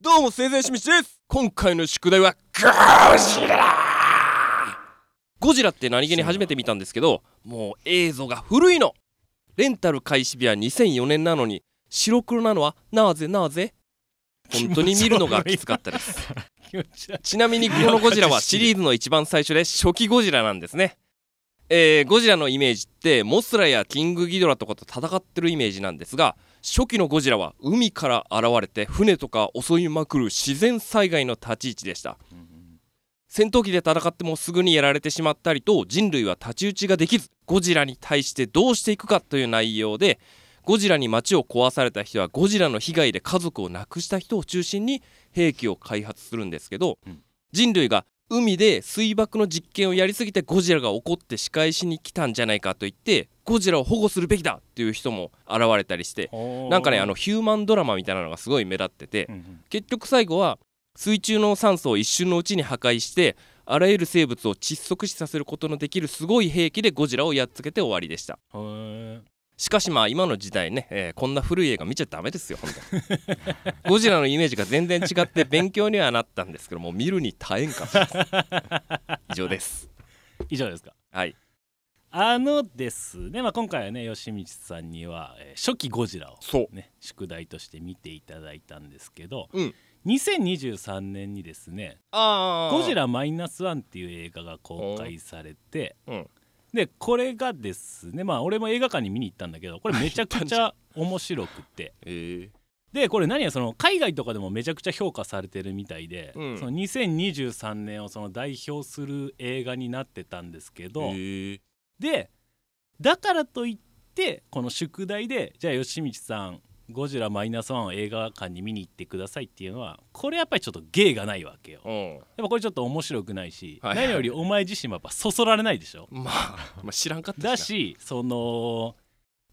どうも生前しみちです。今回の宿題はゴジラゴジラって何気に初めて見たんですけどもう映像が古いの。レンタル開始日は2004年なのに白黒なのはなぜなぜ？本当に見るのがきつかったです。ちなみにこのゴジラはシリーズの一番最初で初期ゴジラなんですね。えー、ゴジラのイメージってモスラやキングギドラとかと戦ってるイメージなんですが初期のゴジラは海から現れて船とか襲いまくる自然災害の立ち位置でした、戦闘機で戦ってもすぐにやられてしまったりと人類は太刀打ちができずゴジラに対してどうしていくかという内容でゴジラに街を壊された人はゴジラの被害で家族を亡くした人を中心に兵器を開発するんですけど、うん、人類が海で水爆の実験をやりすぎてゴジラが怒って仕返しに来たんじゃないかと言ってゴジラを保護するべきだっていう人も現れたりしてなんかねあのヒューマンドラマみたいなのがすごい目立ってて、結局最後は水中の酸素を一瞬のうちに破壊してあらゆる生物を窒息死させることのできるすごい兵器でゴジラをやっつけて終わりでしたしかしまあ今の時代ね、えー、こんな古い映画見ちゃダメですよ本当 ゴジラのイメージが全然違って勉強にはなったんですけども見るに耐えんかった以上です。以上ですか？はい。あのですね、まあ、今回はね吉光さんには、えー、初期ゴジラを、ね、宿題として見ていただいたんですけど、うん、2023年にですね「ゴジラマイナスワンっていう映画が公開されて、うん、でこれがですねまあ俺も映画館に見に行ったんだけどこれめちゃくちゃ面白くて。えー。でこれ何やその海外とかでもめちゃくちゃ評価されてるみたいで、うん、その2023年をその代表する映画になってたんですけど、えー、でだからといってこの宿題でじゃあ吉光さん「ゴジラマイナスワンを映画館に見に行ってくださいっていうのはこれやっぱりちょっと芸がないわけよ、うん、やっぱこれちょっと面白くないし、はいはい、何よりお前自身もやっぱそそられないでしょ、まあ、まあ知らんかっただしその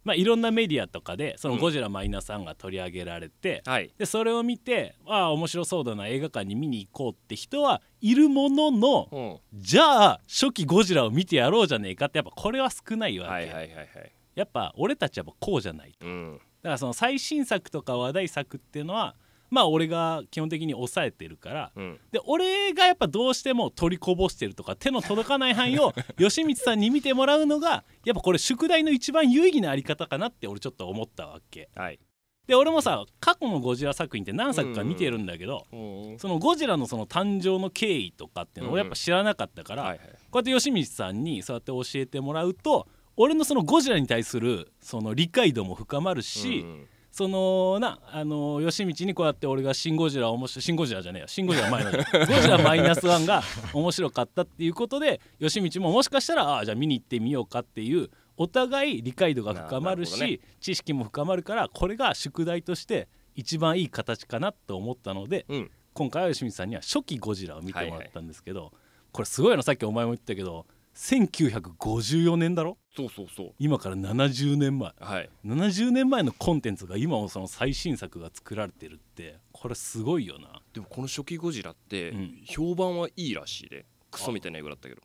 まあ、いろんなメディアとかでその「ゴジラマイナスワンが取り上げられて、うんはい、でそれを見てああ面白そうだな映画館に見に行こうって人はいるものの、うん、じゃあ初期ゴジラを見てやろうじゃねえかってやっぱこれは少ないわけ、はいはいはいはい、やっぱ俺たちはこうじゃないと、うん、だからその最新作とか話題作っていうのはまあ俺が基本的に抑えてるから、うん、で俺がやっぱどうしても取りこぼしてるとか手の届かない範囲を 吉光さんに見てもらうのがやっぱこれ宿題の一番有意義なあり方かなって俺ちょっと思ったわけ。はい。で俺もさ過去のゴジラ作品って何作か見てるんだけど、うんうん、そのゴジラのその誕生の経緯とかっていうのをやっぱ知らなかったから、うん。はいはい、こうやって吉光さんにそうやって教えてもらうと俺のそのゴジラに対するその理解度も深まるし、うんそのなあの吉道にこうやって俺が「シン・ゴジラ」面白い「シン・ゴジラ」じゃねえよ「シン・ゴジラ」前のゴジラマイナスワンが面白かったっていうことで吉道ももしかしたらああじゃあ見に行ってみようかっていうお互い理解度が深まるし、ね、知識も深まるからこれが宿題として一番いい形かなと思ったので、うん、今回は吉光さんには初期ゴジラを見てもらったんですけど、はいはい、これすごいのさっきお前も言ったけど1954年だろ？そうそうそう。今から70年前、はい、70年前のコンテンツが今もその最新作が作られてるってこれすごいよな。でもこの初期ゴジラって評判はいいらしいで。クソみたいな映画だったけど。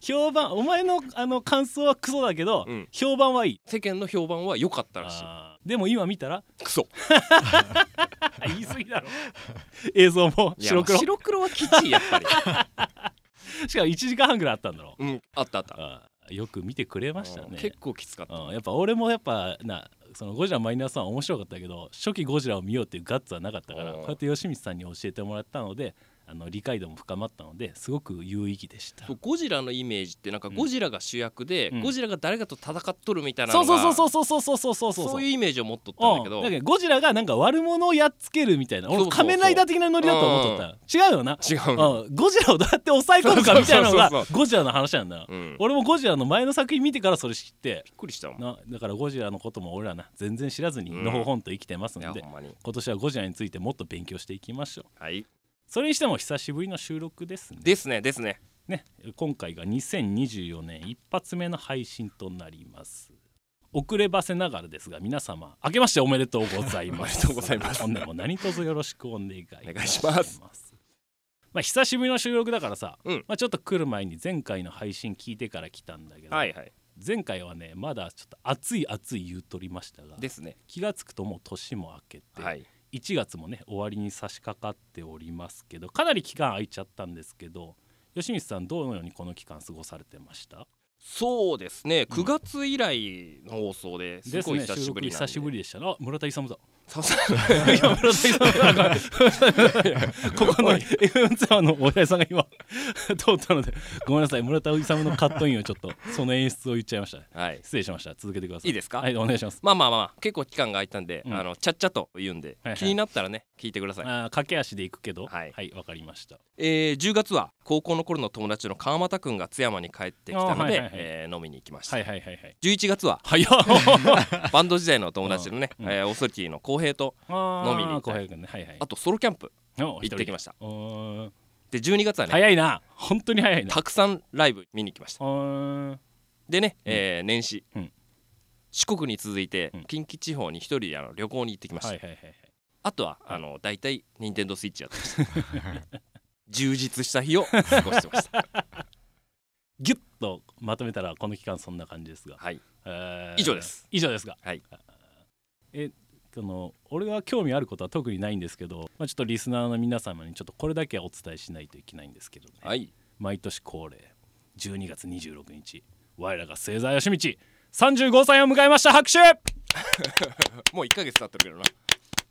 評判お前のあの感想はクソだけど、うん、評判はいい。世間の評判は良かったらしい。でも今見たら？クソ。言い過ぎだろ。映像も白黒？白黒はきついやっぱり しかも1時間半ぐらいあったんだろう、うん、あったあった。あよく見てくれましたね。結構きつかった、やっぱ俺もやっぱなそのゴジラマイナスワン面白かったけど初期ゴジラを見ようっていうガッツはなかったからこうやって吉光さんに教えてもらったのであの理解度も深まったのですごく有意義でした。ゴジラのイメージってなんかゴジラが主役で、うん、ゴジラが誰かと戦っとるみたいなそうそうそうそうそうそうそうそうそういうイメージを持っとったんだけど、だけどゴジラがなんか悪者をやっつけるみたいな俺仮面ライダー的なノリだと思っとった違うよな。違う、うん、ゴジラをどうやって抑え込むかみたいなのがゴジラの話なんだ、うん、俺もゴジラの前の作品見てからそれ知ってびっくりしたなだからゴジラのことも俺らな全然知らずにのほほんと生きてますので、今年はゴジラについてもっと勉強していきましょう。はいそれにしても久しぶりの収録ですね。ですねですね。ね今回が2024年一発目の配信となります。遅ればせながらですが皆様明けましておめでとうございます。おめでとうございます。本年も何卒よろしくお願いお願いします。まあ久しぶりの収録だからさ、うん、まあちょっと来る前に前回の配信聞いてから来たんだけど、はいはい、前回はねまだちょっと熱い熱い言うとりましたがですね。気が付くともう年も明けて、はい1月もね終わりに差し掛かっておりますけどかなり期間空いちゃったんですけど吉光さんどのようにこの期間過ごされてました？そうですね。9月以来の放送ですごい久しぶり、ね、久しぶりでした。あ村田勇ださすがいや村田勇ここの FM ツアーのおやさんが今通ったのでごめんなさい村田勇のカットインをちょっとその演出を言っちゃいました、はい失礼しました続けてくださいいいですかはいお願いしますまあまあまあ結構期間が空いたんで、うん、あのちゃっちゃと言うんで、はいはい、気になったらね聞いてくださいあ駆け足で行くけどはいわ、はい、かりましたえー、10月は高校の頃の友達の川俣君が津山に帰ってきたので、はいはいはい、えー、飲みに行きました、はいはいはいはい、11月はバンド時代の友達のね、うん、えー、オソリティの高浩平と飲みに行った、ね。はいはい、あとソロキャンプ行ってきました。で12月はね早いな。本当に早いな。たくさんライブ見に行きました。でね、えー、年始、うん、四国に続いて近畿地方に一人あの旅行に行ってきました、はいはいはいはい、あとはあの大体任天堂スイッチやってました。充実した日を 過ごしてました。ギュッとまとめたらこの期間そんな感じですが、はい。えー、以上です。以上ですが、はい、えその俺が興味あることは特にないんですけど、まあ、ちょっとリスナーの皆様にちょっとこれだけはお伝えしないといけないんですけどね、はい、毎年恒例12月26日我らが星座義道35歳を迎えました拍手！もう1ヶ月経ってるけどな。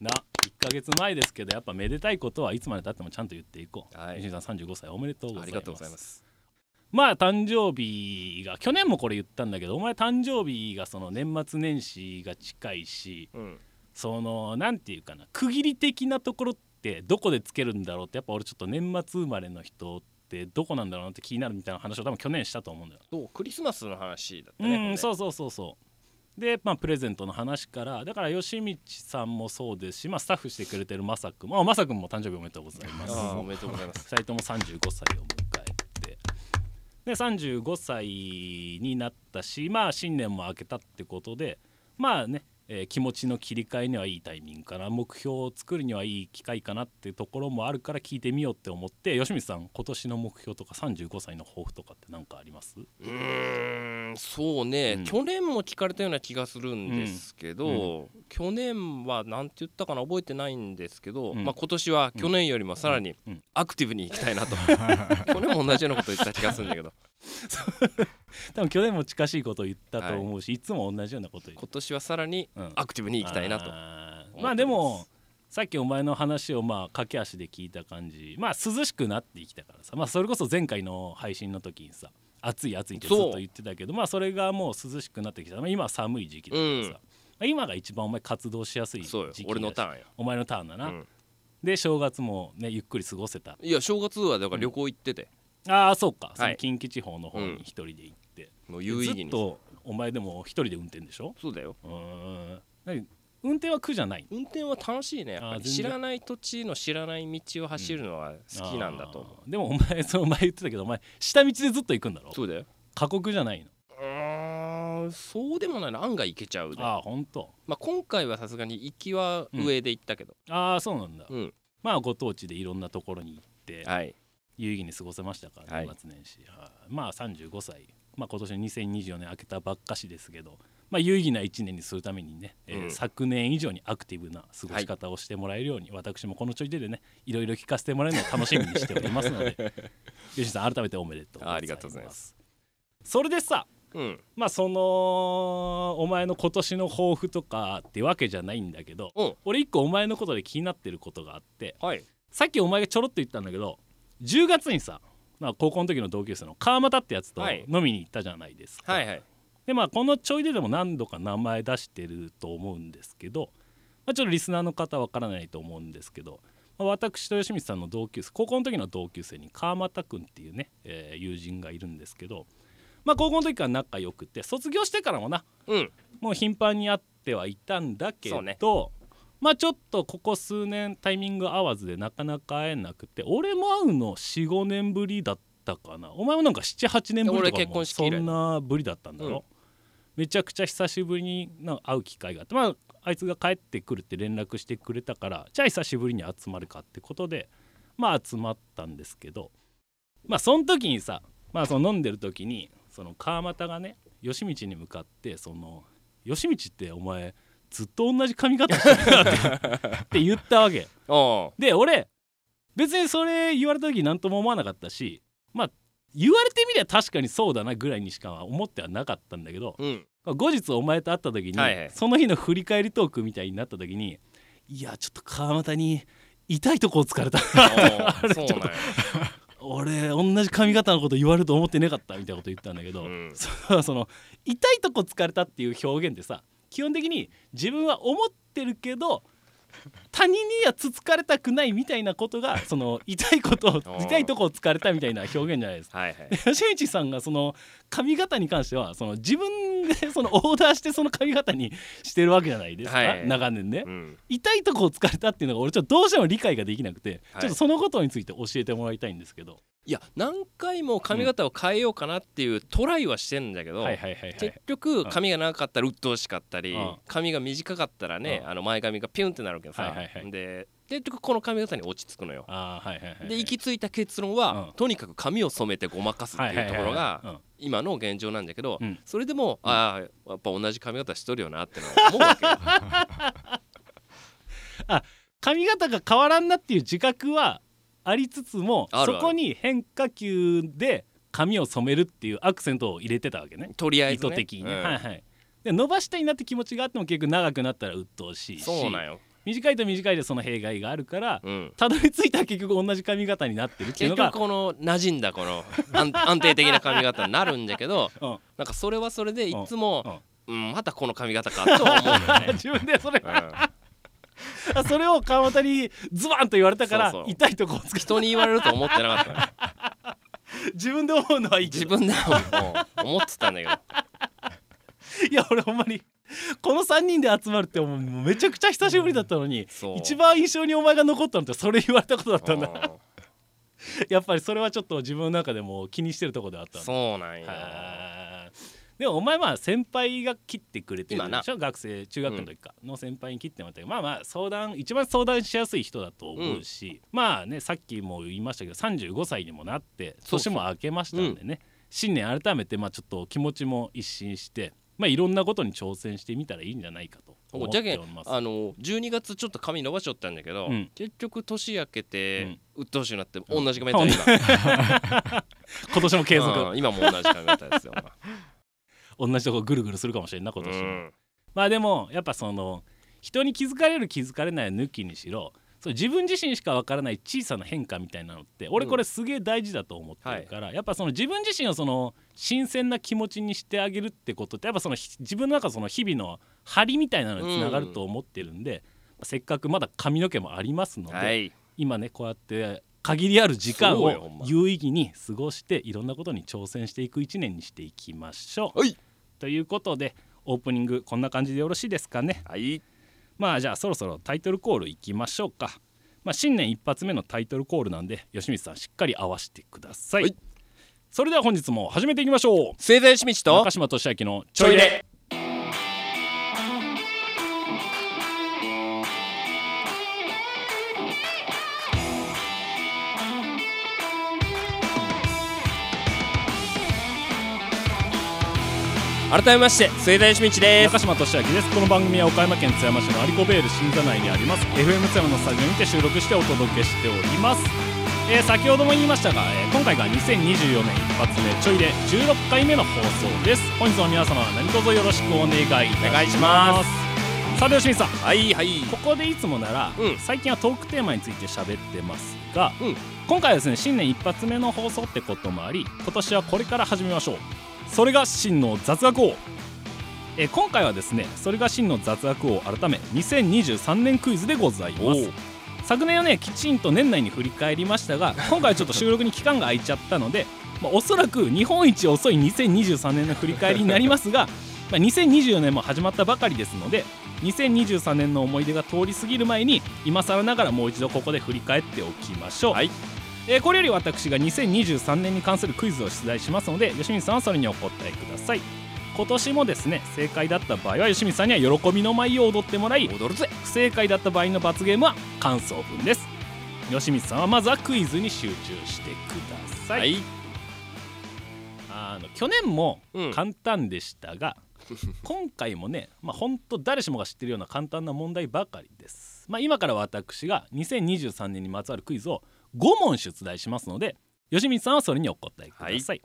な1ヶ月前ですけどやっぱめでたいことはいつまでたってもちゃんと言っていこう、はい、さん35歳おめでとうございます。ありがとうございます。まあ誕生日が去年もこれ言ったんだけどお前誕生日がその年末年始が近いし、うん、その何て言うかな区切り的なところってどこでつけるんだろうってやっぱ俺ちょっと年末生まれの人ってどこなんだろうなって気になるみたいな話を多分去年したと思うんだよ。そうクリスマスの話だったね。うん、そうそうそうそうで、まあ、プレゼントの話からだから吉道さんもそうですし、まあ、スタッフしてくれてるまさくん、まあ、まさくんも誕生日おめでとうございますおめでとうございます2人とも35歳を迎えてで35歳になったしまあ新年も明けたってことでまあねえー、気持ちの切り替えにはいいタイミングかな目標を作るにはいい機会かなっていうところもあるから聞いてみようって思って吉光さん今年の目標とか35歳の抱負とかって何かあります？うんそうね、うん、去年も聞かれたような気がするんですけど、うん。うん、去年は何て言ったかな覚えてないんですけど、まあ、今年は去年よりもさらにアクティブにいきたいなと、去年も同じようなこと言った気がするんだけど 多分去年も近しいことを言ったと思うし、はい、いつも同じようなこと言今年はさらにアクティブにいきたいなと、うん、まあでもさっきお前の話をまあ駆け足で聞いた感じ。まあ涼しくなってきたからさ。まあそれこそ前回の配信の時にさ暑い暑いってずっと言ってたけどまあそれがもう涼しくなってきた、まあ、今は寒い時期だからさ、うん、今が一番お前活動しやすい時期俺のターンやお前のターンだな、うん、で正月もねゆっくり過ごせた。いや正月はだから旅行行ってて、ああそうか、その近畿地方の方に一人で行って、もう有意義に。ずっとお前でも一人で運転でしょ？そうだよ。うん。運転は苦じゃない運転は楽しいね。知らない土地の知らない道を走るのは好きなんだと思う、うん、でもお前その前言ってたけどお前下道でずっと行くんだろ？そうだよ。過酷じゃないの？うんそうでもないな案外行けちゃうああ本当。まあ今回はさすがに行きは上で行ったけど、うん、ああそうなんだ、うん、まあご当地でいろんなところに行って、はい、有意義に過ごせましたから、年末年始、はまあ35歳、まあ、今年2024年明けたばっかしですけど、まあ、有意義な1年にするためにね、うん、えー、昨年以上にアクティブな過ごし方をしてもらえるように、はい、私もこのちょいでねいろいろ聞かせてもらえるのを楽しみにしておりますので 吉さん改めておめでとうございます。ありがとうございます。それでさうん、まあそのお前の今年の抱負とかってわけじゃないんだけど、うん、俺一個お前のことで気になってることがあって、はい、さっきお前がちょろっと言ったんだけど10月にさ、まあ、高校の時の同級生の川又ってやつと飲みに行ったじゃないですか。はいはい、でまあこのちょいででも何度か名前出してると思うんですけど、まあ、ちょっとリスナーの方わからないと思うんですけど、まあ、私と吉光さんの同級生高校の時の同級生に川又君っていうね、えー、友人がいるんですけど、まあ、高校の時から仲良くて卒業してからもな、うん、もう頻繁に会ってはいたんだけど、ね、まあちょっとここ数年タイミング合わずでなかなか会えなくて俺も会うの45年ぶりだったかな。お前もなんか78年ぶりとかもそんなぶりだったんだろ、うん、めちゃくちゃ久しぶりに会う機会があってまああいつが帰ってくるって連絡してくれたからじゃあ久しぶりに集まるかってことでまあ集まったんですけどまあその時にさまあその飲んでる時にその川又がね吉道に向かってその吉道ってお前ずっと同じ髪型してるなって。って言ったわけ。で俺別にそれ言われた時何とも思わなかったしまあ言われてみりゃ確かにそうだなぐらいにしか思ってはなかったんだけど、うん、後日お前と会った時に、はいはい、その日の振り返りトークみたいになった時にいやちょっと川俣に痛いとこを疲れた。俺同じ髪型のこと言われると思ってなかったみたいなこと言ったんだけど、うん、その痛いとこ疲れたっていう表現ってさ基本的に自分は思ってるけど他人にはつつかれたくないみたいなことが その痛いこと 痛いとこを疲れたみたいな表現じゃないです。か。はいはい、吉道さんがその髪型に関してはその自分でそのオーダーしてその髪型にしてるわけじゃないですか、はい、長年ね、うん、痛いとこを疲れたっていうのが俺ちょっとどうしても理解ができなくて、はい、ちょっとそのことについて教えてもらいたいんですけど。いや何回も髪型を変えようかなっていうトライはしてんだけど結局髪が長かったら鬱陶しかったり髪が短かったらねあの前髪がピュンってなるけどさで結局この髪型に落ち着くのよ。で行き着いた結論はとにかく髪を染めてごまかすっていうところが今の現状なんだけどそれでもああやっぱ同じ髪型しとるよなっての思うわけよ。あ髪型が変わらんなっていう自覚はありつつもそこに変化球で髪を染めるっていうアクセントを入れてたわけね。とりあえず、ね、意図的に、うん、はいはい。で伸ばしたいなって気持ちがあっても結局長くなったら鬱陶しいし。そうなんよ短いと短いでその弊害があるから、うん、たどり着いたら結局同じ髪型になってるっていうのが結局この馴染んだこの 安定的な髪型になるんだけど、うん、なんかそれはそれでいつも、うん、うん、またこの髪型かと思うよね。自分でそれ、それを川端にズバンと言われたから痛いとこをつけ人に言われると思ってなかった自分で思うのはいい自分でも思ってたんだけど。いや俺ほんまにこの3人で集まるってもうめちゃくちゃ久しぶりだったのに、う。ん、一番印象にお前が残ったのってそれ言われたことだったんだ。やっぱりそれはちょっと自分の中でも気にしてるとこであったそうなんやでもお前は先輩が切ってくれてるでしょ？学生中学の時か。の先輩に切ってもらったけど、まあまあ相談一番相談しやすい人だと思うし、うん、まあねさっきも言いましたけど35歳にもなって年も明けましたんでね、うん、新年改めてまあちょっと気持ちも一新してまあいろんなことに挑戦してみたらいいんじゃないかと思っております。あの12月ちょっと髪伸ばしちゃったんだけど、うん、結局年明けて、うっとうしくなって同じ髪型今。今年も継続。今も同じ髪型ですよ同じとこぐるぐるするかもしれんな今年も、うん、まあでもやっぱその人に気づかれる気づかれない抜きにしろそう自分自身しか分からない小さな変化みたいなのって俺これすげえ大事だと思ってるから、うんはい、やっぱその自分自身をその新鮮な気持ちにしてあげるってことってやっぱその自分の中その日々の張りみたいなのにつながると思ってるんで、うん、せっかくまだ髪の毛もありますので、はい、今ねこうやって限りある時間を有意義に過ごしていろんなことに挑戦していく1年にしていきましょう。はい、ということでオープニングこんな感じでよろしいですかね。はい、まあじゃあそろそろタイトルコールいきましょうか。まあ、新年一発目のタイトルコールなんで吉光さんしっかり合わせてください。はい、それでは本日も始めていきましょう。盛大しみちと中島俊明のちょいで。改めまして末田義道です。中島俊明ですこの番組は岡山県津山市のアリコベール新座内にあります。FM 津山のスタジオにて収録してお届けしております、えー、先ほども言いましたが、えー、今回が2024年一発目ちょいで16回目の放送です。本日も皆様何卒よろしくお願いいたします。さあでは清水さん。はいはい。ここでいつもなら、うん、最近はトークテーマについて喋ってますが、うん、今回はですね新年一発目の放送ってこともあり今年はこれから始めましょうそれが真の雑学王。え今回はですねそれが真の雑学王改め2023年クイズでございます。昨年はねきちんと年内に振り返りましたが 今回はちょっと収録に期間が空いちゃったので、まあ、おそらく日本一遅い2023年の振り返りになりますが まあ、2024年も始まったばかりですので2023年の思い出が通り過ぎる前に今更ながらもう一度ここで振り返っておきましょう、はいえー、これより私が2023年に関するクイズを出題しますので吉水さんはそれにお答えください。今年もですね正解だった場合は吉水さんには喜びの舞を踊ってもらい踊るぜ。不正解だった場合の罰ゲームは感想文です。吉水さんはまずはクイズに集中してください、はい、あの去年も簡単でしたが、今回もねまあ本当誰しもが知ってるような簡単な問題ばかりです、まあ、今から私が2023年にまつわるクイズを5問出題しますので吉光さんはそれにお答えください、はい、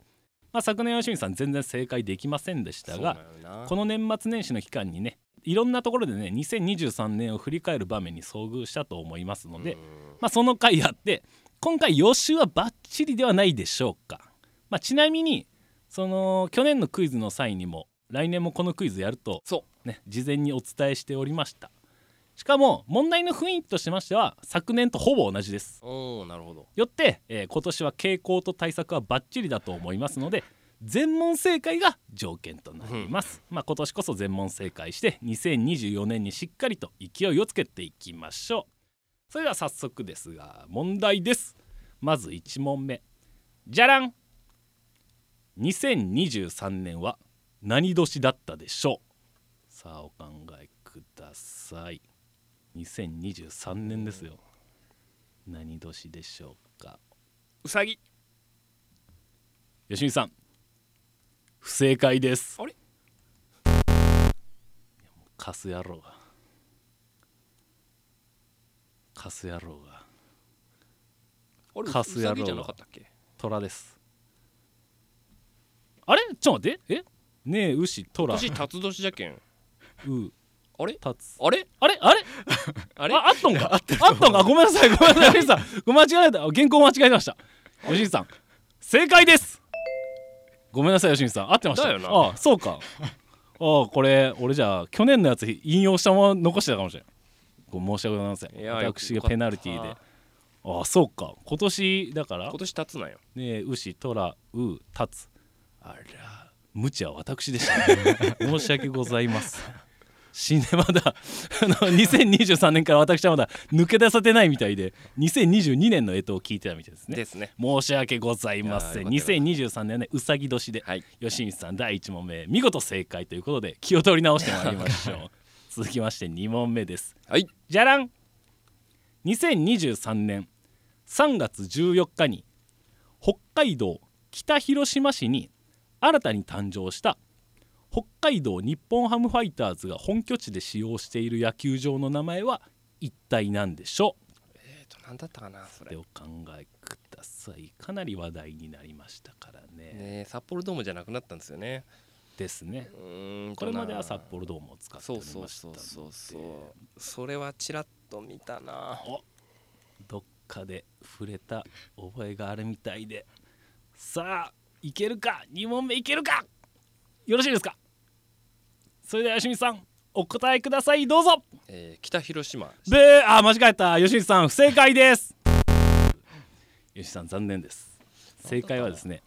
まあ、昨年吉光さん全然正解できませんでしたがこの年末年始の期間にねいろんなところでね2023年を振り返る場面に遭遇したと思いますので、まあ、その回あって今回予習はバッチリではないでしょうか、まあ、ちなみにその去年のクイズの際にも来年もこのクイズやると、ね、事前にお伝えしておりましたしかも問題の雰囲気としましては昨年とほぼ同じです。おなるほど。よって、えー、今年は傾向と対策はバッチリだと思いますので全問正解が条件となります、うん、まあ今年こそ全問正解して2024年にしっかりと勢いをつけていきましょう。それでは早速ですが問題です。まず1問目。じゃらん。2023年は何年だったでしょう？さあお考えください2023年ですよ。何年でしょうか。うさぎ。吉見さん。不正解です。あれ？カス野郎が。カス野郎が。カス野郎が。虎です。あれ？ちょっと待って。え？ねえ牛虎。年辰年じゃけん。うあれ？立つ。あれ？あれ？あれ？あれ？ああっとんか？あっとんか？ごめんなさい。ごめんなさい。さんごめん間違えた。原稿間違えました。吉井さん。正解です。ごめんなさい吉井さん。合ってました。あそうか。あこれ俺じゃあ去年のやつ引用したまま残してたかもしれないご申し訳ございません。私がペナルティーで。あそうか。今年だから今年立つなよ。ね牛虎う立つ。あら無知は私でした、ね、申し訳ございます死ねまだ あの2023年から私はまだ抜け出さてないみたいで2022年の干支を聞いてたみたいですね。ですね。申し訳ございません。2023年ねうさぎ年で、はい、吉光さん第1問目見事正解ということで気を取り直してまいりましょう。続きまして2問目です。はい。じゃらん。2023年3月14日に北海道北広島市に新たに誕生した北海道日本ハムファイターズが本拠地で使用している野球場の名前は一体何でしょう？えーと何だったかなそれ。お考えください。かなり話題になりましたからね。ね札幌ドームじゃなくなったんですよね。ですね。これまでは札幌ドームを使っておりましたそうそうそうそう。それはちらっと見たな。どっかで触れた覚えがあるみたいで。さあいけるか？2問目いけるか？よろしいですか？それでは吉見さんお答えください。どうぞ、えー、北広島。であ間違えた。吉見さん不正解です。吉さん残念です。正解はですね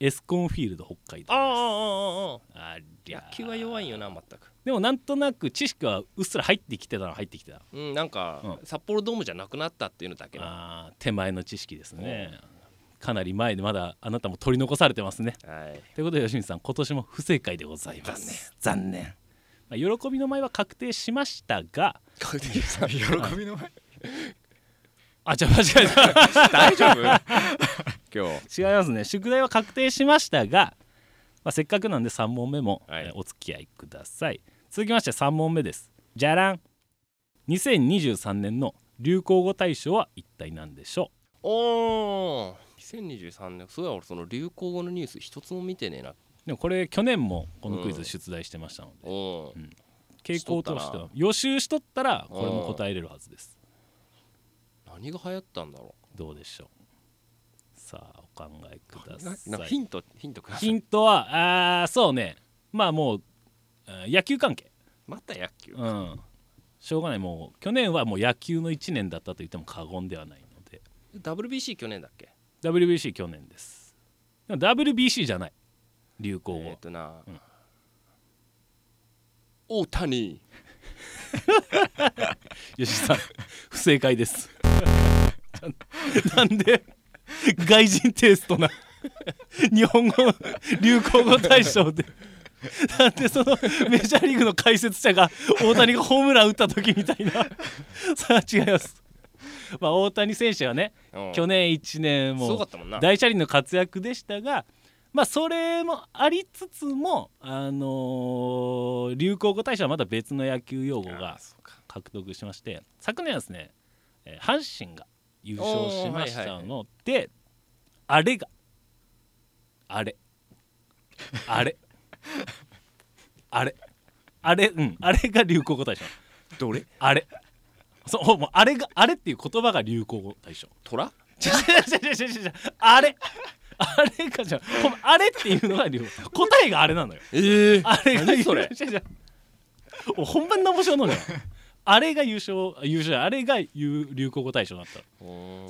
エスコンフィールド北海道あああ野球は弱いよな全く。でもなんとなく知識はうっすら入ってきてたの入ってきてた。うんなんか、うん、札幌ドームじゃなくなったっていうのだけあ手前の知識ですね、うんかなり前でまだあなたも取り残されてますね。はい、ということで吉見さん今年も不正解でございます。残念。まあ、喜びの舞は確定しましたが喜びの舞。あじゃあ間違えた。大丈夫？今日。違いますね。宿題は確定しましたが、まあ、せっかくなんで3問目も、はい、お付き合いください。続きまして3問目です。じゃらん。2023年の流行語大賞は一体何でしょう？おー2023年そうや俺その流行語のニュース一つも見てねえな。でもこれ去年もこのクイズ出題してましたので、うん。う。ん、傾向としては予習しとったらこれも答えれるはずです。何が流行ったんだろう。どうでしょう。さあお考えください。ヒントヒントください。ヒントはあそうね。まあもう野球関係。また野球うん。しょうがない。もう去年はもう野球の1年だったと言っても過言ではないので。WBC 去年だっけ？WBC 去年です。WBC じゃない。流行語。えっ、とな、うん、大谷。吉さん不正解です。なんで外人テイストな日本語流行語大賞で。なんでそのメジャーリーグの解説者が大谷がホームラン打った時みたいな。さあ違います まあ、大谷選手はね、去年1年も大車輪の活躍でしたが、まあそれもありつつもあのー、流行語大賞はまた別の野球用語が獲得しまして昨年はですね、えー、阪神が優勝しましたので、あれがあれ。あれ。あれ。あれ。うん。あれが流行語大賞。どれ？あれそうもうあれがあれっていう言葉が流行語大賞。トラあれ。あれかじゃあれっていうのが流行答えがあれなのよ。ええー、あれがそれ？本番の面白いのよ。あれが優勝優勝あれが流行語大賞だった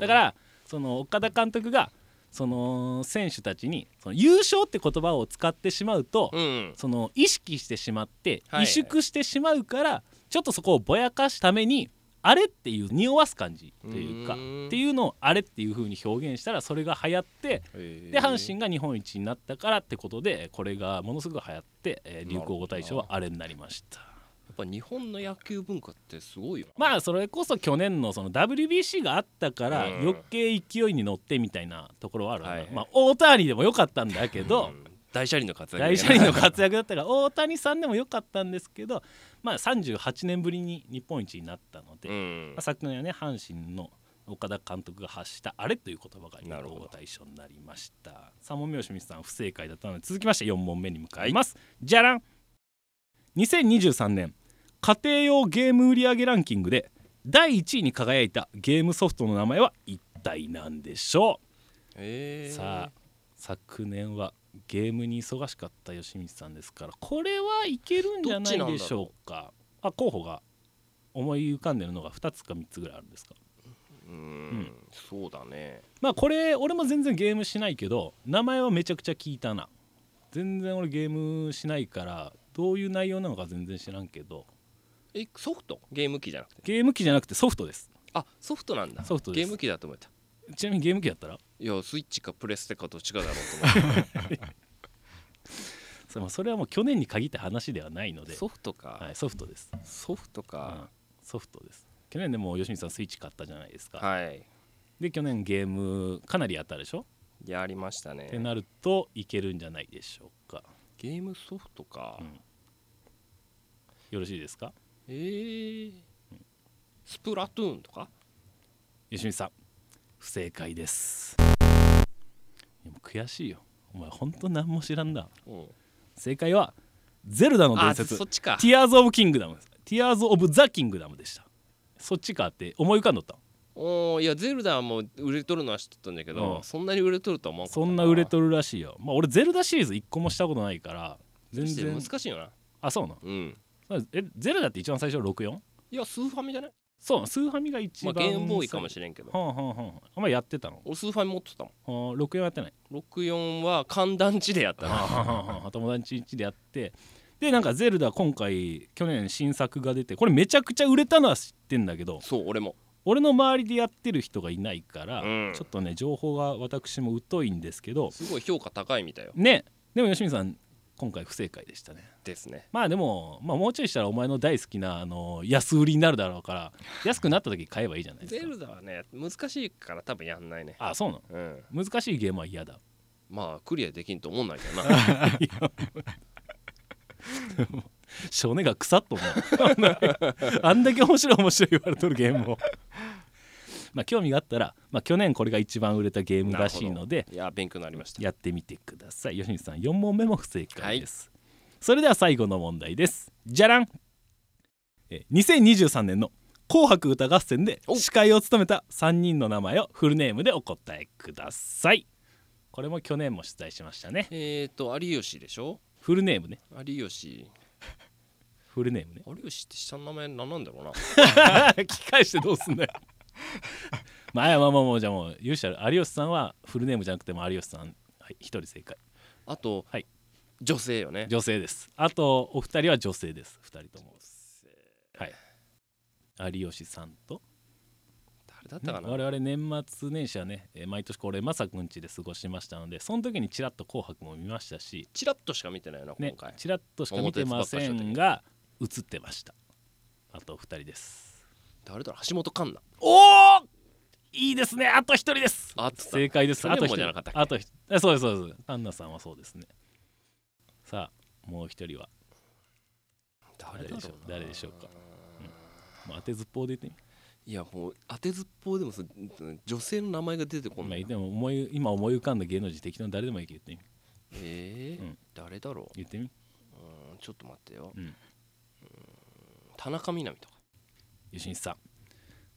だからその岡田監督がその選手たちにその優勝って言葉を使ってしまうと、うん、その意識してしまって萎縮してしまうから、ちょっとそこをぼやかすためにあれっていう匂わす感じっていうかっていうのをあれっていう風に表現したらそれが流行ってで阪神が日本一になったからってことでこれがものすごく流行って、えー、流行語大賞はあれになりました。やっぱ日本の野球文化ってすごいよまあそれこそ去年のその WBC があったから余計勢いに乗ってみたいなところはある、はい、まあ大谷でもよかったんだけど、大車輪の活躍大車輪の活躍だったから大谷さんでもよかったんですけど、まあ、38年ぶりに日本一になったので、うん、まあ、昨年はね阪神の岡田監督が発した「あれ」という言葉が流行語大賞になりました。3問目吉光さん不正解だったので続きまして4問目に向かいます、はい、じゃらん。2023年家庭用ゲーム売上ランキングで第1位に輝いたゲームソフトの名前は一体何でしょう、えー、さあ昨年はゲームに忙しかった吉光さんですからこれはいけるんじゃないでしょうか？あ候補が思い浮かんでるのが2つか3つぐらいあるんですか？うん、そうだね。まあこれ俺も全然ゲームしないけど名前はめちゃくちゃ聞いたな。全然俺ゲームしないからどういう内容なのか全然知らんけど。えソフト？ゲーム機じゃなくて？ゲーム機じゃなくてソフトです。あソフトなんだ。ソフトゲーム機だと思ったちなみにゲーム機やったら？いやスイッチかプレステかどっちかだろうと思って。それはもう去年に限った話ではないので。ソフトか、はい、ソフトです。ソフトか、うん、ソフトです。去年でも吉見さんスイッチ買ったじゃないですか。はい。で去年ゲームかなりやったでしょ？やりましたね。ってなるといけるんじゃないでしょうか。ゲームソフトか、うん、よろしいですか？えー、スプラトゥーンとか？吉見さん不正解です。悔しいよ。お前ほんと何も知らんだ、うん、正解はゼルダの伝説。そっちか。ティアーズ・オブ・キングダムティアーズ・オブ・ザ・キングダムでした。そっちかって思い浮かんどったおいやゼルダはもう売れとるのは知っとったんだけど、うん、そんなに売れとると思うそんな売れとるらしいよ。まあ俺ゼルダシリーズ1個もしたことないから全然。難しいよな。あそうなうん。えゼルダって一番最初 64? いやスーファミじゃない？そうスーファミが一番、まあ、ゲームボーイかもしれんけど。はあはあはあ。お前やってたの？俺スーファミ持ってたもん、はあ、64やってない？64は寒暖地でやったな友達んちでやって。でなんかゼルダ今回去年新作が出てこれめちゃくちゃ売れたのは知ってんだけどそう俺も。俺の周りでやってる人がいないから、うん、ちょっとね情報が私も疎いんですけどすごい評価高いみたいよ。ね。でも吉見さん今回不正解でしたね。ですね。まあでも、まあ、もうちょいしたらお前の大好きなあの安売りになるだろうから安くなった時買えばいいじゃないですか。ゼルダはね難しいから多分やんないね。あそうなの、うん、難しいゲームは嫌だ。まあクリアできんと思うんないけどな。少年が腐っと思う。あんだけ面白い面白い言われとるゲームをまあ、興味があったら、まあ、去年これが一番売れたゲームらしいのでいや勉強になりました。やってみてください。吉光さん4問目も不正解です、はい、それでは最後の問題です。じゃらん。え2023年の「紅白歌合戦」で司会を務めた3人の名前をフルネームでお答えください。これも去年も出題しましたね。えっ、ー、と有吉でしょ？フルネームね。有吉。フルネームね。有吉って下の名前何なんだろうな。聞き返してどうすんだよ まあまあまあまあじゃあもう有志有吉さんはフルネームじゃなくても有吉さんはい一人正解。あと、はい、女性よね。女性です。あとお二人は女性です。二人ともはい。有吉さんと。誰だったかな、我々年末年始はね、えー、毎年これまさくんちで過ごしましたのでその時にちらっと「紅白」も見ましたしちらっとしか見てないな今回、ね、ちらっとしか見てませんが映ってました。あとお二人です誰だろう橋本環奈。おおいいですね。あと一人です。正解です。あと一人。あとそうですそうです。アンナさんはそうですね。さあもう一人は。誰でしょう誰でしょうか、うん、もう当てずっぽうで言ってみい？やもう当てずっぽうでも女性の名前が出てこない、まあ、でも思い今思い浮かんだ芸能人適当に誰でもいいけど言ってみえー、うん、誰だろう？言ってみ。うんちょっと待ってよ、うん、田中みな実とか吉西さん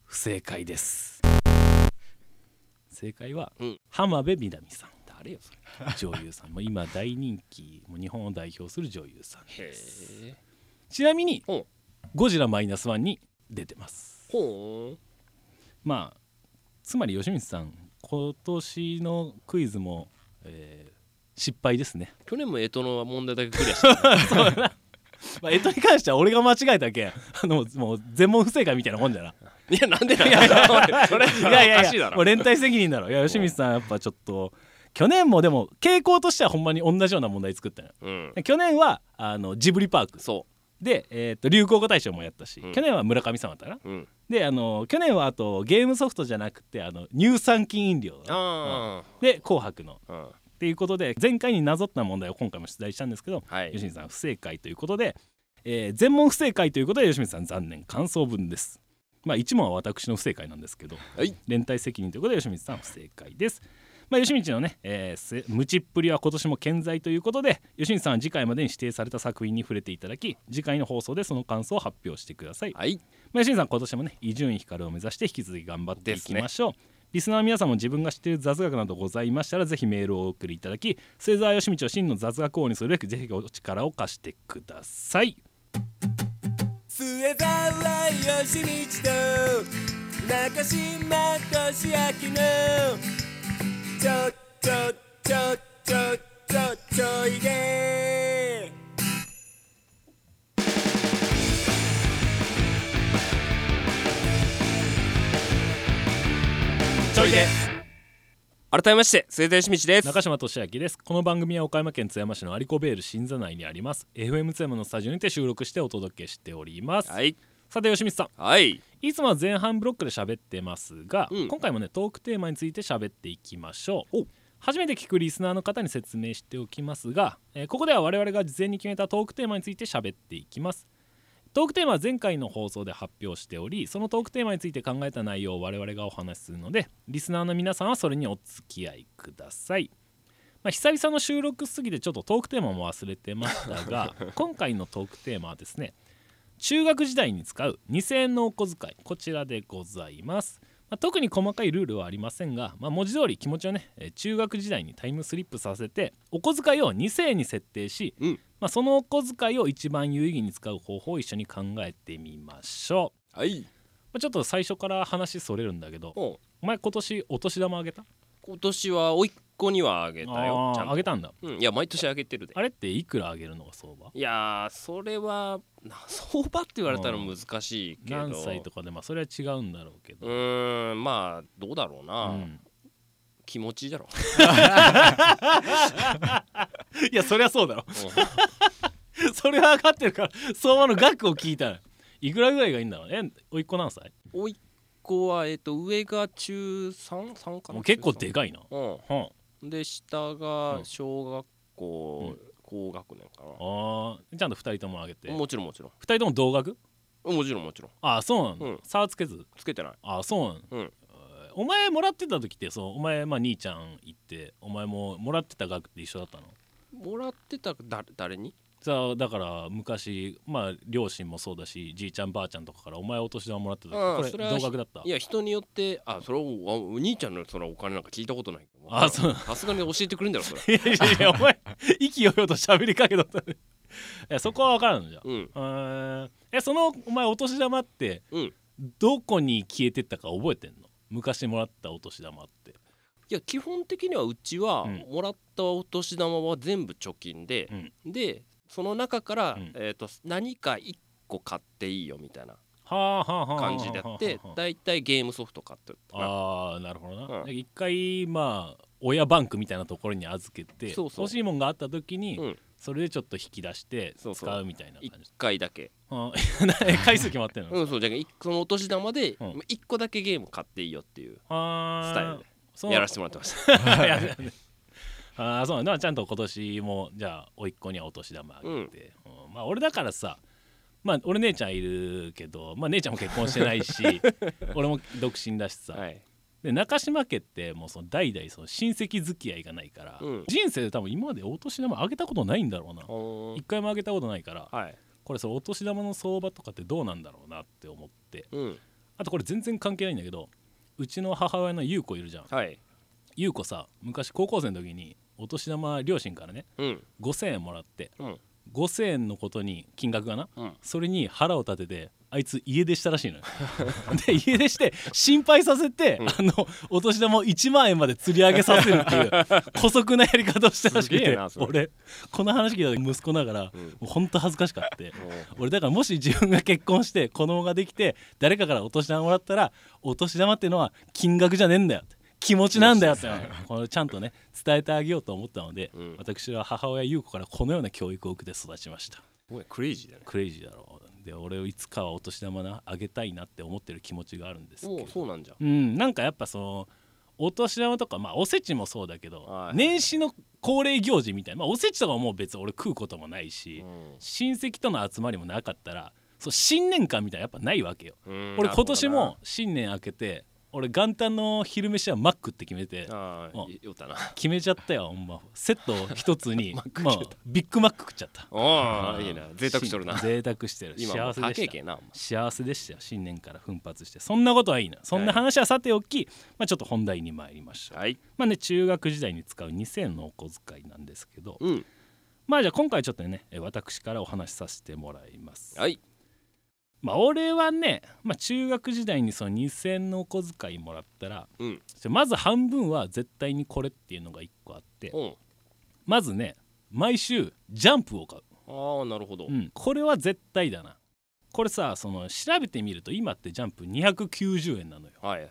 不正解です。正解は、うん、浜辺美波さん。誰よそれ。女優さん。も今大人気もう日本を代表する女優さんです。ちなみにゴジラマイナスワンに出てます。まあつまり吉光さん今年のクイズも、えー、失敗ですね。去年も干支の問題だけクリアした、ね、まあ、干支に関しては俺が間違えたけんあのもう全問不正解みたいなもんじゃな。いやなんでなんいやいやそれいやいやいや。もう連帯責任だろ。いや吉光さんやっぱちょっと去年もでも傾向としてはほんまに同じような問題作ったの、うん、去年はあのジブリパーク。そう。で、えー、と流行語大賞もやったし、うん、去年は村上様だったな、うん、であの去年はあとゲームソフトじゃなくてあの乳酸菌飲料、うん、で「紅白の」っていうことで前回になぞった問題を今回も出題したんですけど、はい、吉見さん不正解ということで、えー、全問不正解ということで吉見さん残念感想文です。まあ一問は私の不正解なんですけど、はい、連帯責任ということで吉光さん不正解です。まあ、吉道のね、えー、無知っぷりは今年も健在ということで吉道さんは次回までに指定された作品に触れていただき次回の放送でその感想を発表してください、はい。まあ、吉道さん今年もね伊集院光を目指して引き続き頑張っていきましょう、リスナーの皆さんも自分が知っている雑学などございましたらぜひメールをお送りいただき末澤義道を真の雑学王にするべくぜひお力を貸してください。末澤義道と中島俊明のちょちょちょちょちょちょいでいで。改めまして末田義道です。中島俊明です。この番組は岡山県津山市のアリコベール新座内にあります。FM 津山のスタジオにて収録してお届けしております。はい。さて吉光さん。はい。いつもは前半ブロックで喋ってますが、うん、今回もねトークテーマについて喋っていきましょう。初めて聞くリスナーの方に説明しておきますが、えー、ここでは我々が事前に決めたトークテーマについて喋っていきますトークテーマは前回の放送で発表しておりそのトークテーマについて考えた内容を我々がお話しするのでリスナーの皆さんはそれにお付き合いください。まあ、久々の収録すぎてちょっとトークテーマも忘れてましたが 今回のトークテーマはですね中学時代に使う2000円のお小遣いこちらでございます、まあ、特に細かいルールはありませんが、まあ、文字通り気持ちをね中学時代にタイムスリップさせてお小遣いを2000円に設定し、うん、まあ、そのお小遣いを一番有意義に使う方法を一緒に考えてみましょう。はい。まあ、ちょっと最初から話それるんだけどお前今年お年玉あげた？今年はおいっ子にはあげたよちゃんあげたんだ、うん、いや毎年あげてるで。あれっていくらあげるのが相場？いやそれは相場って言われたら難しいけど、何歳とかでまあそれは違うんだろうけど。うんまあどうだろうな、うん、気持ちいいだろいやそりゃそうだろ、それは分かってるから相場の額を聞いたら。いくらぐらいがいいんだろうえおいっ子何歳？おいっ子はえっ、ー、と上が中 3? 3かな？結構でかいな。うん、うん。で下が小学校、高学年かな。ああちゃんと2人ともあげて。もちろんもちろん。2人とも同学？もちろんもちろん。ああそうなんだ、うん、差はつけず？つけてない。ああそうなんだ、うん、お前もらってた時ってそうお前まあ兄ちゃん行ってお前ももらってた額って一緒だったの？もらってただ誰に？さあだから昔まあ両親もそうだしじいちゃんばあちゃんとかからお前お年玉もらってたこれ同額だった。いや人によってあそれお兄ちゃんのそのお金なんか聞いたことないあそう。さすがに教えてくれんだろそれ。いやいやいやお前意気揚々と喋りかけとったいやそこは分からんのじゃ、うん、えそのお前お年玉って、うん、どこに消えてったか覚えてんの？昔もらったお年玉って。いや基本的にはうちは、もらったお年玉は全部貯金で、うん、でその中から、うん、えーと、何か1個買っていいよみたいな感じでやって大体ゲームソフト買ってああなるほどな、うん、一回まあ親バンクみたいなところに預けて欲しいもんがあった時に、うん、それでちょっと引き出して使うみたいな感じ。1回だけ。回数決まってんの？うんそうじゃそのお年玉で1個だけゲーム買っていいよっていうスタイルでやらせてもらってました ああそうなんちゃんと今年もじゃあ甥っ子にはお年玉あげて、うん、うん、まあ俺だからさまあ俺姉ちゃんいるけどまあ姉ちゃんも結婚してないし 俺も独身だしさ、はい、で中島家ってもうその代々その親戚付き合いがないから、うん、人生で多分今までお年玉あげたことないんだろうな。一回もあげたことないから、はい、これそのお年玉の相場とかってどうなんだろうなって思って、うん、あとこれ全然関係ないんだけどうちの母親の優子いるじゃん、はい、優子さ昔高校生の時にお年玉両親からね、うん、5,000円もらって、うん、5,000円のことに金額がな、うん、それに腹を立ててあいつ家出したらしいのよ。で家出して心配させて、うん、あのお年玉を1万円まで釣り上げさせるっていう 姑息なやり方をしたらしくて俺この話聞いた時息子ながら、うん、もうほんと恥ずかしかって俺だからもし自分が結婚して子供ができて誰かからお年玉もらったらお年玉っていうのは金額じゃねえんだよ気持ちなんだよってこれちゃんとね伝えてあげようと思ったので、うん、私は母親優子からこのような教育を受けて育ちました。クレイジーだね。クレイジーだろう。で俺をいつかはお年玉なあげたいなって思ってる気持ちがあるんですけど。そうなんじゃうんなんかやっぱそのお年玉とかまあおせちもそうだけど、はい、年始の恒例行事みたいな、まあ、おせちとかもう別に俺食うこともないし、うん、親戚との集まりもなかったらそう新年間みたいなやっぱないわけよ。俺今年も新年明けて俺元旦の昼飯はマックって決めて決めちゃったよほんま。セット一つに まあ、ビッグマック食っちゃった。ああい。いな。贅沢しとるな。贅沢してる。幸せでした。幸せでしたよ。新年から奮発して。そんなことはいいな。そんな話はさておき、まあ、ちょっと本題に参りましょう、はい、まあね中学時代に使う2000のお小遣いなんですけど、うん、まあじゃあ今回ちょっとね私からお話しさせてもらいます。はいまあ俺はね、まあ、中学時代にその2,000のお小遣いもらったら、うん、まず半分は絶対にこれっていうのが1個あって、うん、まずね毎週ジャンプを買う。ああなるほど、うん、これは絶対だな。これさその調べてみると今ってジャンプ290円なのよ、はいはい、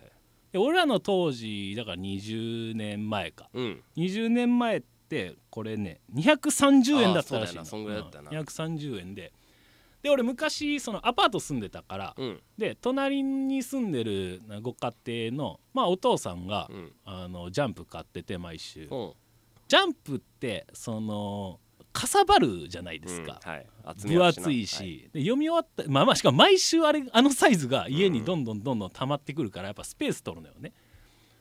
で俺らの当時だから20年前か、うん、20年前ってこれね230円だったらしいの。そんぐらいだったな、230円でで俺昔そのアパート住んでたから、うん、で隣に住んでるご家庭の、まあ、お父さんが、うん、あのジャンプ買ってて毎週、うん、ジャンプってそのかさばるじゃないですか、はい、分厚いし、はい、で読み終わったまあまあしかも毎週あれあのサイズが家にどんどんどんどん溜まってくるからやっぱスペース取るのよね。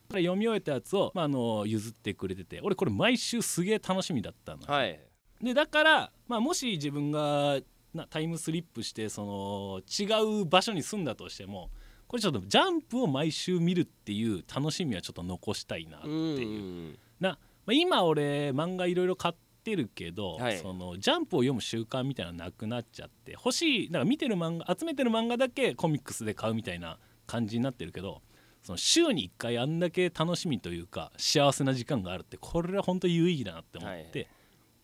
読み終えたやつを、まあ、あの譲ってくれてて。俺これ毎週すげえ楽しみだったの、はい、でだから、まあ、もし自分がなタイムスリップしてその違う場所に住んだとしてもこれちょっとジャンプを毎週見るっていう楽しみはちょっと残したいなっていう。な、まあ、今俺漫画いろいろ買ってるけど、はい、そのジャンプを読む習慣みたいなのなくなっちゃって欲しいなんか見てる漫画集めてる漫画だけコミックスで買うみたいな感じになってるけどその週に1回あんだけ楽しみというか幸せな時間があるってこれは本当有意義だなって思って、はい、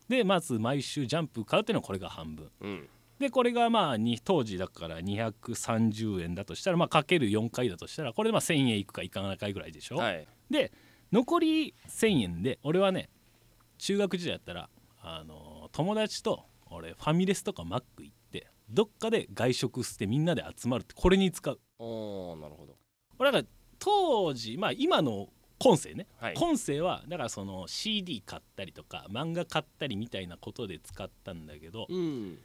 でまず毎週ジャンプ買うっていうのはこれが半分、うん、でこれがまあ当時だから230円だとしたらまあかける4回だとしたらこれでまあ1,000円いくかいかないかぐらいでしょ、はい、で残り1,000円で俺はね中学時代やったらあの友達と俺ファミレスとかマック行ってどっかで外食してみんなで集まるってこれに使う。おなるほど。俺だから当時まあ今の今世ね、はい、今世はだからその CD 買ったりとか漫画買ったりみたいなことで使ったんだけど、うん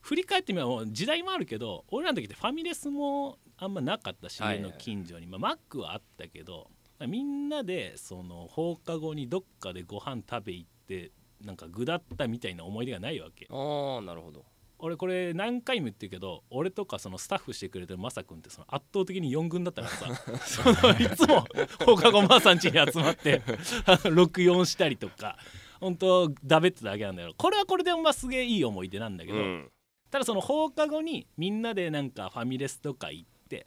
振り返ってみれば時代もあるけど俺らの時ってファミレスもあんまなかったし、家の近所に、まあ、マックはあったけどみんなでその放課後にどっかでご飯食べ行ってなんか具だったみたいな思い出がないわけ。ああなるほど。俺これ何回も言ってるけど俺とかそのスタッフしてくれてるまさくんってその圧倒的に4軍だったからさ。そのいつも放課後まさん家に集まって 64したりとか本当だべってだけなんだけどこれはこれでまあすげえいい思い出なんだけど、うんただその放課後にみんなでなんかファミレスとか行って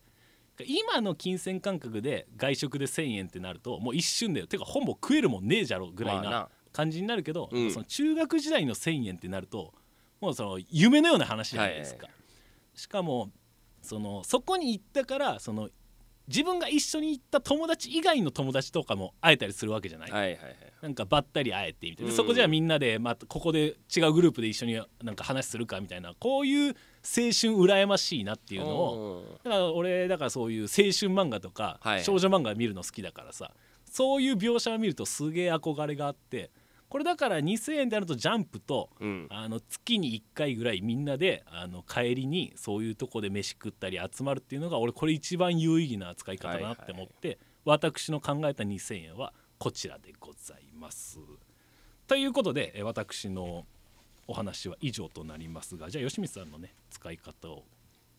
今の金銭感覚で外食で1,000円ってなるともう一瞬だよ。てかほぼ食えるもんねえじゃろぐらいな感じになるけど、まあ、その中学時代の1,000円ってなるともうその夢のような話じゃないですか。はい、しかもそのそこに行ったからその自分が一緒に行った友達以外の友達とかも会えたりするわけじゃない,、はいはいはい、なんかばったり会えてみたいな、そこじゃあみんなで、まあ、ここで違うグループで一緒になんか話するかみたいなこういう青春羨ましいなっていうのを。だから俺だからそういう青春漫画とか少女漫画見るの好きだからさ、そういう描写を見るとすげえ憧れがあってこれだから2000円であるとジャンプと、うん、あの月に1回ぐらいみんなであの帰りにそういうとこで飯食ったり集まるっていうのが俺これ一番有意義な扱い方だなって思って、はいはい、私の考えた2000円はこちらでございます。ということで私のお話は以上となりますがじゃあ吉光さんのね使い方を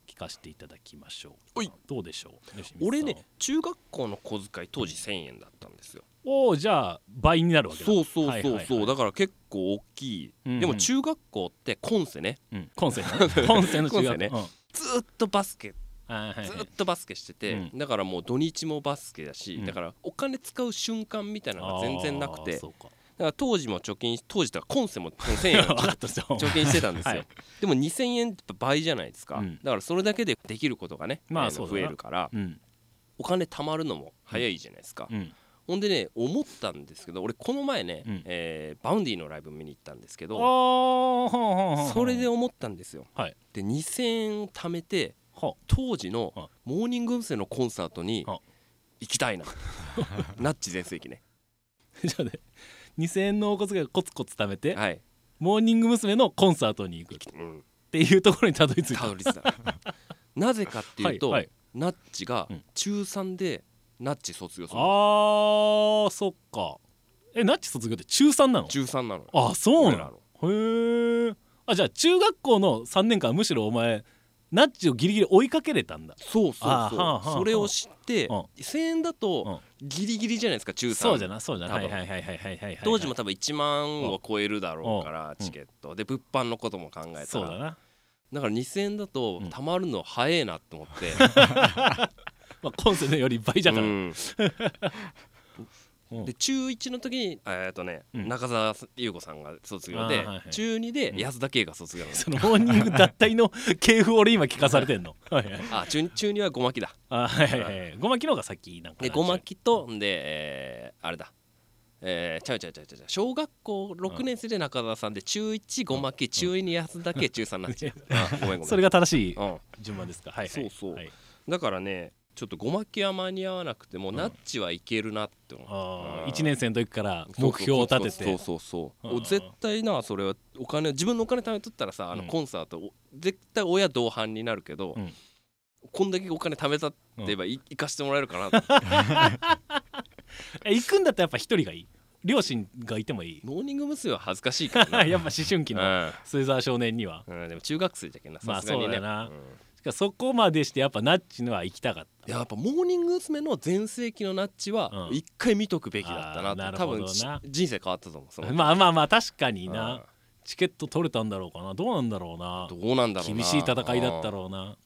聞かせていただきましょう。どうでしょう？俺ね中学校の小遣い当時1000円だったんですよ。おおじゃあ倍になるわけだ。そうそうそうそう、はいはい、だから結構大きい、うんうん、でも中学校ってコンセね、うん、コンセね。コンセの中学ね、うん、ずっとバスケ。ずっとバスケしてて、うん、だからもう土日もバスケだし、うん、だからお金使う瞬間みたいなのが全然なくてだから当時も貯金当時とかコンセも1000円 貯金してたんですよ、はい、でも2000円って倍じゃないですか、うん、だからそれだけでできることがね、まあ、増えるから、うん、お金貯まるのも早いじゃないですか、うん、ほんでね思ったんですけど俺この前ね、うん、えー、 Vaundy のライブ見に行ったんですけどそれで思ったんですよ、はい、で2000円貯めて当時のモーニング娘。のコンサートに行きたいな。ナッチ全盛期ね。じゃあね2,000円のお小遣いコツコツ貯めて、はい、モーニング娘。のコンサートに行くっていうところにたどり着いた。たどり着いた。なぜかっていうと、はいはい、ナッチが中3でナッチ卒業するあーそっか。えナッチ卒業って中3なの？中3なのあそうなの？へえあじゃあ中学校の3年間むしろお前ナッチをギリギリ追いかけれたんだ。そうそうそう。それを知って1000円だとギリギリじゃないですか中3そうじゃなそうじゃな。はいはいはいはいはいはい当時も多分1万を超えるだろうからチケットで物販のことも考えたら。そうだな。だから2000円だとたまるの早えなって思って。まあコンセのより倍じゃから、うんで中1の時にえっとね、中澤優子さんが卒業で、中2で安田圭が卒業 そのモーニング脱退の 系譜俺今聞かされてんの？あ中中2はごまきだ。あはいはいはいごまきの方が先なんかでごまきとで、えー、あれだ。えー、ちゃうちゃうちゃうちゃう小学校6年生で中澤さんで中1ごまき中2安田圭中3になっちゃうごめんごめん。それが正しい順番ですか、はい、そうそう、だからねちょっとごまきは間に合わなくても、うん、ナッチはいけるなって思う、1年生の時から目標を立てて。そうそうそう絶対なそれはお金自分のお金貯めとったらさあのコンサート、うん、絶対親同伴になるけど、うん、こんだけお金貯めたって言えば、行かしてもらえるかな 行くんだったらやっぱ一人がいい？両親がいてもいい？モーニング娘。は恥ずかしいから やっぱ思春期の末沢少年には、うん、でも中学生じゃけんなまあ、そうだな、そこまでしてやっぱナッチのは行きたかった。やっぱモーニング娘。の全盛期のナッチは一回見とくべきだったなうん、多分人生変わったと思うまあまあまあ確かにな、チケット取れたんだろうかな。どうなんだろうな。どうなんだろう厳しい戦いだったろうな。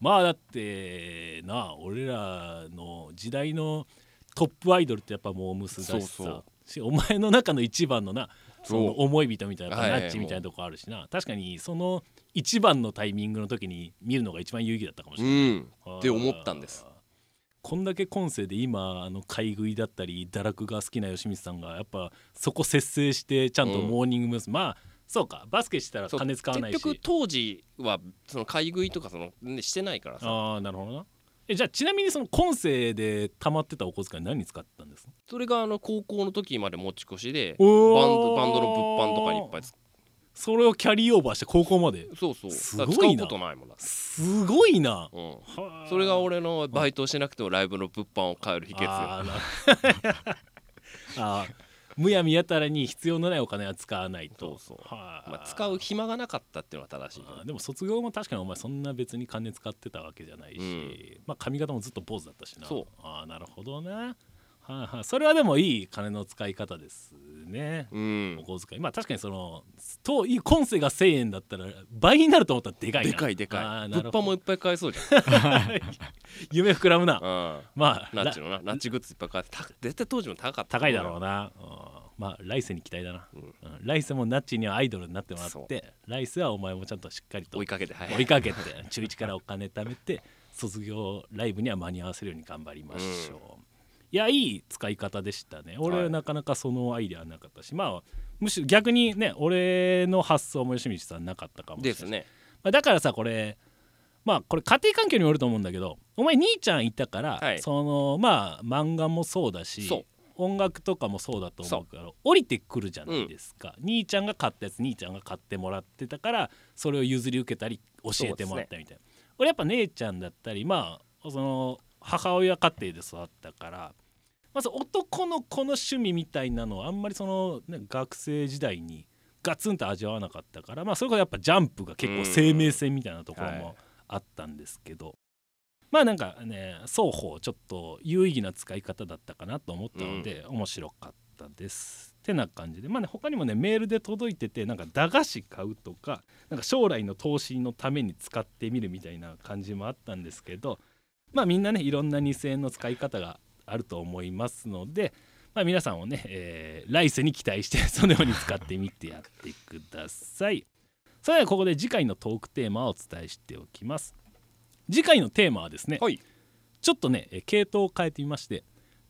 まあだってな俺らの時代のトップアイドルってやっぱモームスだしさ。お前の中の一番のなその思い人みたいなナッチみたいなとこあるしな。確かにその一番のタイミングの時に見るのが一番有意義だったかもしれない、うん、って思ったんです。こんだけ今世で今あの買い食いだったり堕落が好きな吉光さんがやっぱそこ節制してちゃんとモーニング娘。うん、まあそうか。バスケしたら金使わないし。結局当時はその買い食いとかその、ね、してないからさ。ああなるほどな。えじゃあちなみにその今世でたまってたお小遣い何に使ったんですか？それがあの高校の時まで持ち越しでバンドバンドの物販とかにいっぱいそれをキャリーオーバーして高校まで？そうそう。すごいな。ことないもんすごいな、うん、それが俺のバイトしなくてもライブの物販を買える秘訣よ。ああむやみやたらに必要のないお金は使わないと。そうそう、まあ、使う暇がなかったっていうのは正しいでも卒業も確かにお前そんな別に金使ってたわけじゃないし、うん、まあ髪型もずっと坊主だったしな。そう。ああなるほどねはあはあ、それはでもいい金の使い方ですね、うん、お小遣い。まあ確かにそのと今世が1,000円だったら倍になると思ったらでかいな。でかいでかい。物販もいっぱい買えそうじゃん。夢膨らむな、うん、まあナッチのなナッチグッズいっぱい買って絶対当時も高かった。高いだろうな、うん、まあ来世に期待だな、うん、来世もナッチにはアイドルになってもらって来世はお前もちゃんとしっかりと追いかけて、はい、追いかけて中1からお金貯めて卒業ライブには間に合わせるように頑張りましょう、うん、いやいい使い方でしたね。俺はなかなかそのアイデアなかったし、はい、まあむしろ逆にね俺の発想も吉道さんなかったかもしれないですね、まあ、だからさこれまあこれ家庭環境によると思うんだけどお前兄ちゃんいたから、はい、そのまあ漫画もそうだし音楽とかもそうだと思うから降りてくるじゃないですか、うん、兄ちゃんが買ったやつ兄ちゃんが買ってもらってたからそれを譲り受けたり教えてもらったみたいな、ね、俺やっぱ姉ちゃんだったりまあその母親家庭で育ったからまず男の子の趣味みたいなのはあんまりその、ね、学生時代にガツンと味わわなかったからまあそれこそやっぱジャンプが結構生命線みたいなところもあったんですけど、まあなんかね双方ちょっと有意義な使い方だったかなと思ったので、面白かったです。ってな感じで。まあね他にもねメールで届いててなんか駄菓子買うとかなんか将来の投資のために使ってみるみたいな感じもあったんですけどまあみんなねいろんな2000円の使い方があると思いますので、まあ、皆さんをね、えー、来世に期待して そのように使ってみてやってください。それではここで次回のトークテーマをお伝えしておきます。次回のテーマはですね、はい、ちょっとね系統を変えてみまして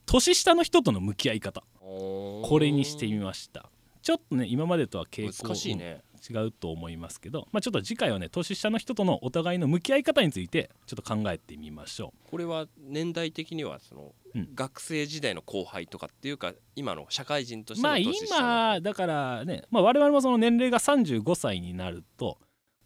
年下の人との向き合い方。これにしてみました。ちょっとね今までとは傾向難しいね違うと思いますけど、まあ、ちょっと次回はね年下の人とのお互いの向き合い方についてちょっと考えてみましょう。これは年代的にはその、うん、学生時代の後輩とかっていうか今の社会人としての年下まあ今だからね、まあ、我々もその年齢が35歳になると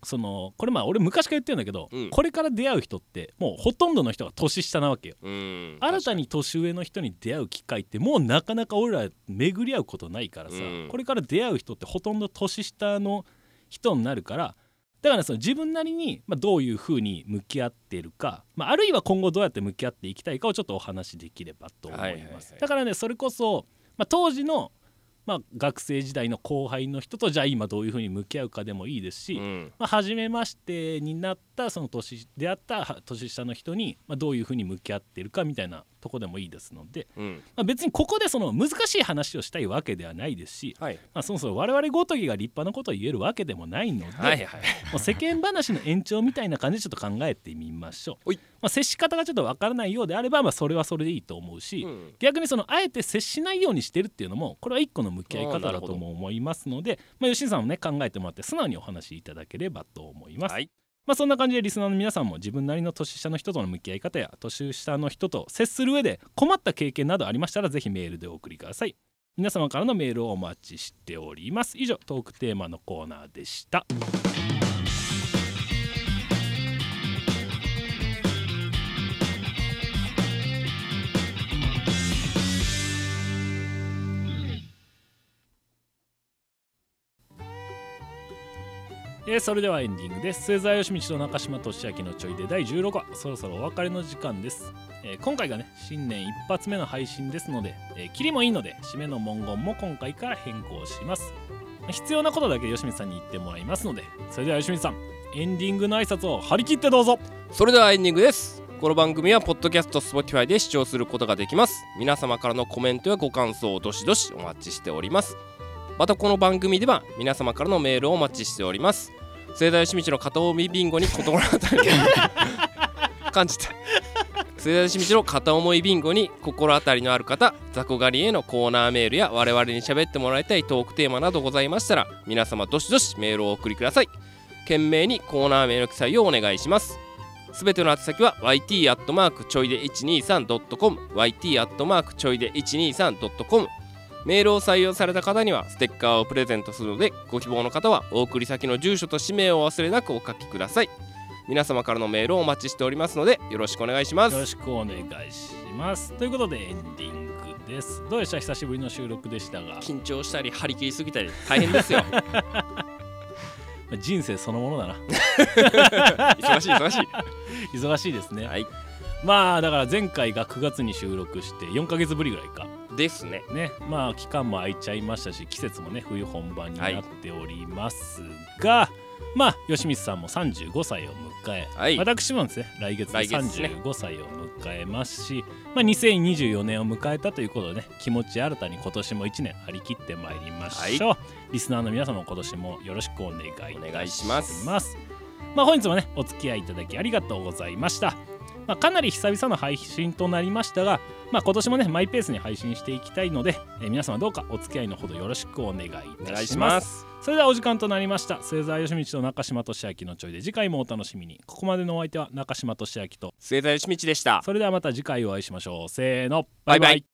そのこれまあ俺昔から言ってるんだけど、うん、これから出会う人ってもうほとんどの人が年下なわけよ。新たに年上の人に出会う機会ってもうなかなか俺ら巡り合うことないからさ、うん、これから出会う人ってほとんど年下の人になるからだからその自分なりにまどういうふうに向き合っているか、まあ、あるいは今後どうやって向き合っていきたいかをちょっとお話しできればと思います、だからねそれこそ、まあ、当時のまあ、学生時代の後輩の人とじゃあ今どういうふうに向き合うかでもいいですし、うん、まあ、初めましてになったその年出会った年下の人に、まあ、どういうふうに向き合っているかみたいなとこでもいいですので、うん、まあ、別にここでその難しい話をしたいわけではないですし、はい、まあ、そもそも我々ごときが立派なことを言えるわけでもないので、はいはい、もう世間話の延長みたいな感じでちょっと考えてみましょう。まあ、接し方がちょっとわからないようであれば、まあ、それはそれでいいと思うし、うん、逆にそのあえて接しないようにしてるっていうのもこれは一個の向き合い方だとも思いますので、まあ、吉井さんもね考えてもらって素直にお話しいただければと思います。はいまあ、そんな感じでリスナーの皆さんも自分なりの年下の人との向き合い方や年下の人と接する上で困った経験などありましたらぜひメールでお送りください。皆様からのメールをお待ちしております。以上トークテーマのコーナーでした。えー、それではエンディングです。末澤義道と中島俊明のちょいで第16話。そろそろお別れの時間です、えー、今回がね新年一発目の配信ですので、えー、キリもいいので締めの文言も今回から変更します。必要なことだけ吉光さんに言ってもらいますのでそれでは吉光さんエンディングの挨拶を張り切ってどうぞ。それではエンディングです。この番組はポッドキャスト Spotify で視聴することができます。皆様からのコメントやご感想をどしどしお待ちしております。またこの番組では皆様からのメールをお待ちしております。末田義道の片思いビンゴに心当たり 感じた末田義道の片思いビンゴに心当たりのある方雑魚狩りへのコーナーメールや我々に喋ってもらいたいトークテーマなどございましたら皆様どしどしメールをお送りください。懸命にコーナー名の記載をお願いします。すべての宛先は yt アットマークちょいで 123.com yt アットマークちょいで 123.com メールを採用された方にはステッカーをプレゼントするのでご希望の方はお送り先の住所と氏名を忘れなくお書きください。皆様からのメールをお待ちしておりますのでよろしくお願いします。よろしくお願いします。ということでエンディングです。どうでした？久しぶりの収録でしたが。緊張したり張り切りすぎたり大変ですよ。人生そのものだな。忙しい忙しい。忙しいですね、はい、まあだから前回が9月に収録して4か月ぶりぐらいかですね。ね。まあ期間も空いちゃいましたし季節もね冬本番になっておりますが、はい、まあ吉光さんも35歳を迎え、はい、私もですね来月で35歳を迎えますし、ね、まあ、2024年を迎えたということでね気持ち新たに今年も1年張り切ってまいりましょう、はい、リスナーの皆様今年もよろしくお願いいたします。まあ本日もねお付き合いいただきありがとうございましたまあ、かなり久々の配信となりましたが、まあ、今年もねマイペースに配信していきたいので、えー、皆様どうかお付き合いのほどよろしくお願いいたします。それではお時間となりました。末澤義道と中島俊明のちょいで次回もお楽しみに。ここまでのお相手は中島俊明と。末澤義道でした。それではまた次回お会いしましょう。せーの。バイバイ